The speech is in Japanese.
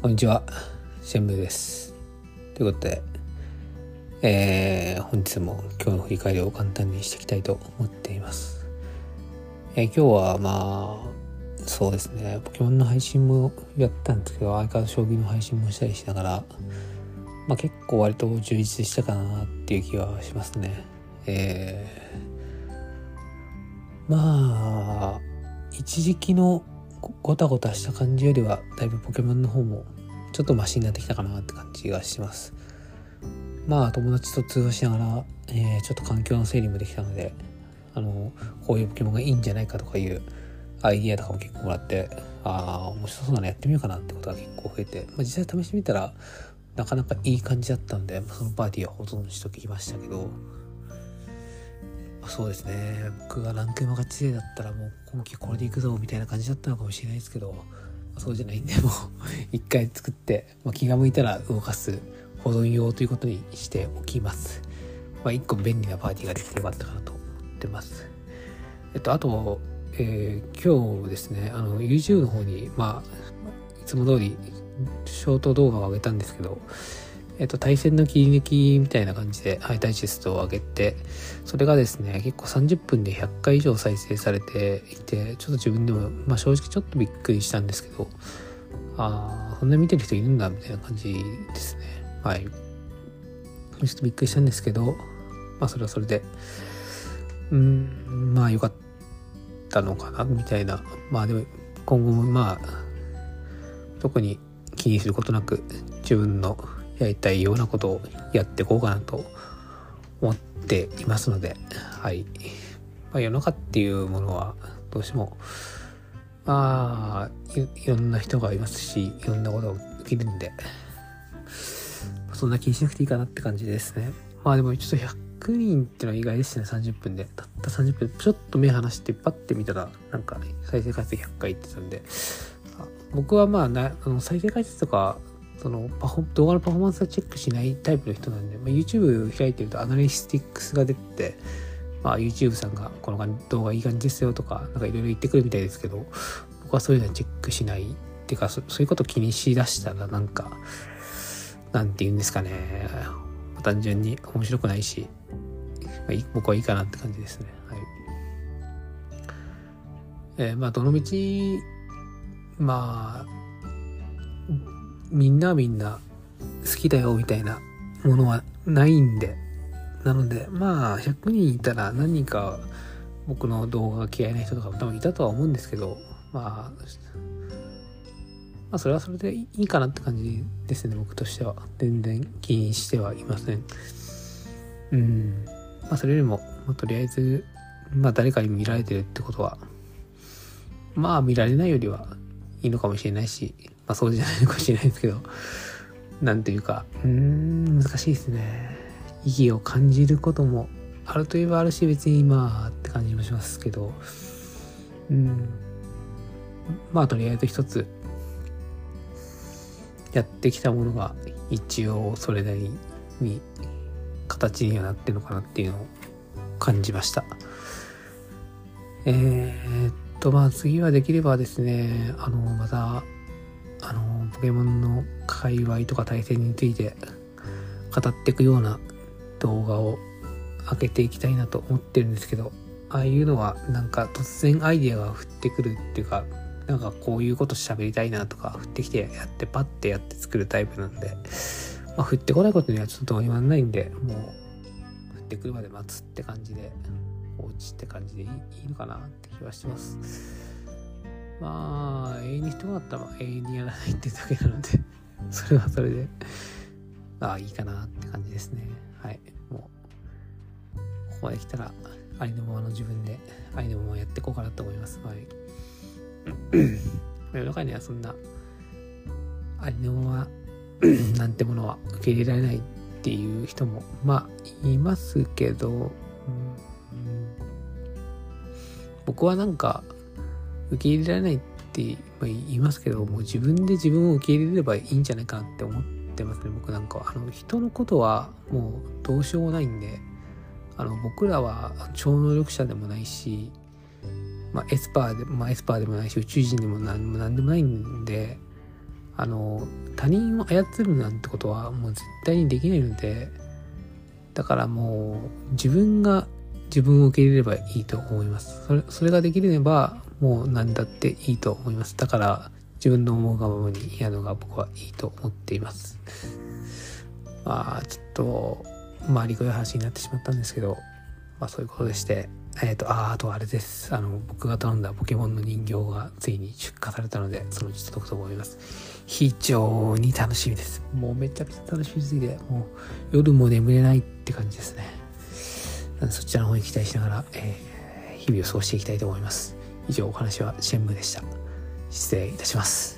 こんにちは、シェンブーです。ということで、えー、本日も今日の振り返りを簡単にしていきたいと思っています。えー今日はまあ、そうですね、ポケモンの配信もやったんですけど、相変わらず将棋の配信もしたりしながら、まあ結構割と充実したかなっていう気はしますね。えー、まあ、一時期のごたごたした感じよりはだいぶポケモンの方もちょっとマシになってきたかなって感じがします。まあ友達と通話しながら、えーちょっと環境の整理もできたのであのこういうポケモンがいいんじゃないかとかいうアイディアとかも結構もらってああ面白そうだねやってみようかなってことが結構増えて、まあ、実際試してみたらなかなかいい感じだったので、そのパーティーはほとんどしときましたけどそうですね。僕がランクマ勝ち勢だったらもう今季これでいくぞみたいな感じだったのかもしれないですけどそうじゃないんでもう 一回作って、まあ、気が向いたら動かす保存用ということにしておきます。まあ一個便利なパーティーができてよかったかなと思ってます。えっとあと、えー今日ですねあの YouTube の方にまあいつも通りショート動画を上げたんですけどえっと、対戦の切り抜きみたいな感じで、はい、ダイジェストを上げて、それがですね、結構30分で100回以上再生されていて、ちょっと自分でも、まあ正直ちょっとびっくりしたんですけど、ああ、そんな見てる人いるんだ、みたいな感じですね。はい。ちょっとびっくりしたんですけど、まあそれはそれで、うん、まあ良かったのかな、みたいな。まあでも、今後もまあ、特に気にすることなく、自分のやりたいようなことをやっていこうかなと思っていますので、はい。まあ、世の中っていうものはどうしても、まあ、いろんな人がいますし、いろんなことが起きるんで、そんな気にしなくていいかなって感じですね。まあでもちょっと100人っていうのは意外でしたね、30分で。たった30分、ちょっと目離してパッて見たら、なんか再生回数100回って言ってたんで、僕はまあな、あの再生回数とか、そのパフォ動画のパフォーマンスはチェックしないタイプの人なんで、まあ、YouTube 開いてるとアナリティックスが出て、まあ、YouTube さんがこの動画いい感じですよとか、なんかいろいろ言ってくるみたいですけど、僕はそういうのはチェックしない。っていうか、そそういうこと気にしだしたらなんか、なんて言うんですかね。単純に面白くないし、まあ僕はいいかなって感じですね。はい。えーまあ、どの道、まあ、みんなみんな好きだよみたいなものはないんで。なので、まあ、100人いたら何人か僕の動画が嫌いな人とかも多分いたとは思うんですけど、まあ、まあ、それはそれでいいかなって感じですね、僕としては。全然気にしてはいません。うん。まあ、それよりも、まあとりあえず、まあ、誰かに見られてるってことは、まあ、見られないよりはいいのかもしれないし、まあ、そうじゃないのかもしれないですけど、なんていうか、うーん、難しいですね。意義を感じることもあるといえばあるし、別にまあって感じもしますけど、うん。まあ、とりあえず一つ、やってきたものが一応それなりに形にはなってるのかなっていうのを感じました。えー、っと、まあ次はできればですね、あの、また、あの、ポケモンの界隈とか対戦について語っていくような動画を上げていきたいなと思ってるんですけど、ああいうのはなんか突然アイデアが降ってくるっていうか、なんかこういうこと喋りたいなとか降ってきてやってパッてやって作るタイプなんで、まあ降ってこないことにはちょっとどうにもなんないんで、もう降ってくるまで待つって感じで、放置って感じでいいいのかなって気はしてます。まあ、永遠に人があったら永遠にやらないってだけなので、それはそれで、ああ、いいかなって感じですね。はい。もう、ここまで来たら、ありのままの自分で、ありのままやっていこうかなと思います。はい。世の中にはそんな、ありのまま なんてものは受け入れられないっていう人も、まあ、いますけど、僕はなんか、受け入れられないって言いますけど、もう自分で自分を受け入れればいいんじゃないかなって思ってますね、僕なんか。あの、人のことはもうどうしようもないんで、あの、僕らは超能力者でもないし、まあ、エスパーで、まあ、エスパーでもないし、宇宙人でも何も何でもないんで、あの他人を操るなんてことはもう絶対にできないのでだからもう自分が自分を受け入れればいいと思いますそれそれができればもう何だっていいと思いますだから自分の思うがままにやるのが僕はいいと思っていますまあちょっとまありくい話になってしまったんですけどまあそういうことでしてえっ、ー、と、あ、あとあれです。あの、僕が頼んだポケモンの人形がついに出荷されたので、そのうち届くと思います。非常に楽しみです。もうめちゃくちゃ楽しみすぎて、もう夜も眠れないって感じですね。そちらの方に期待しながら、えー、日々を過ごしていきたいと思います。以上お話はシェンムでした。失礼いたします。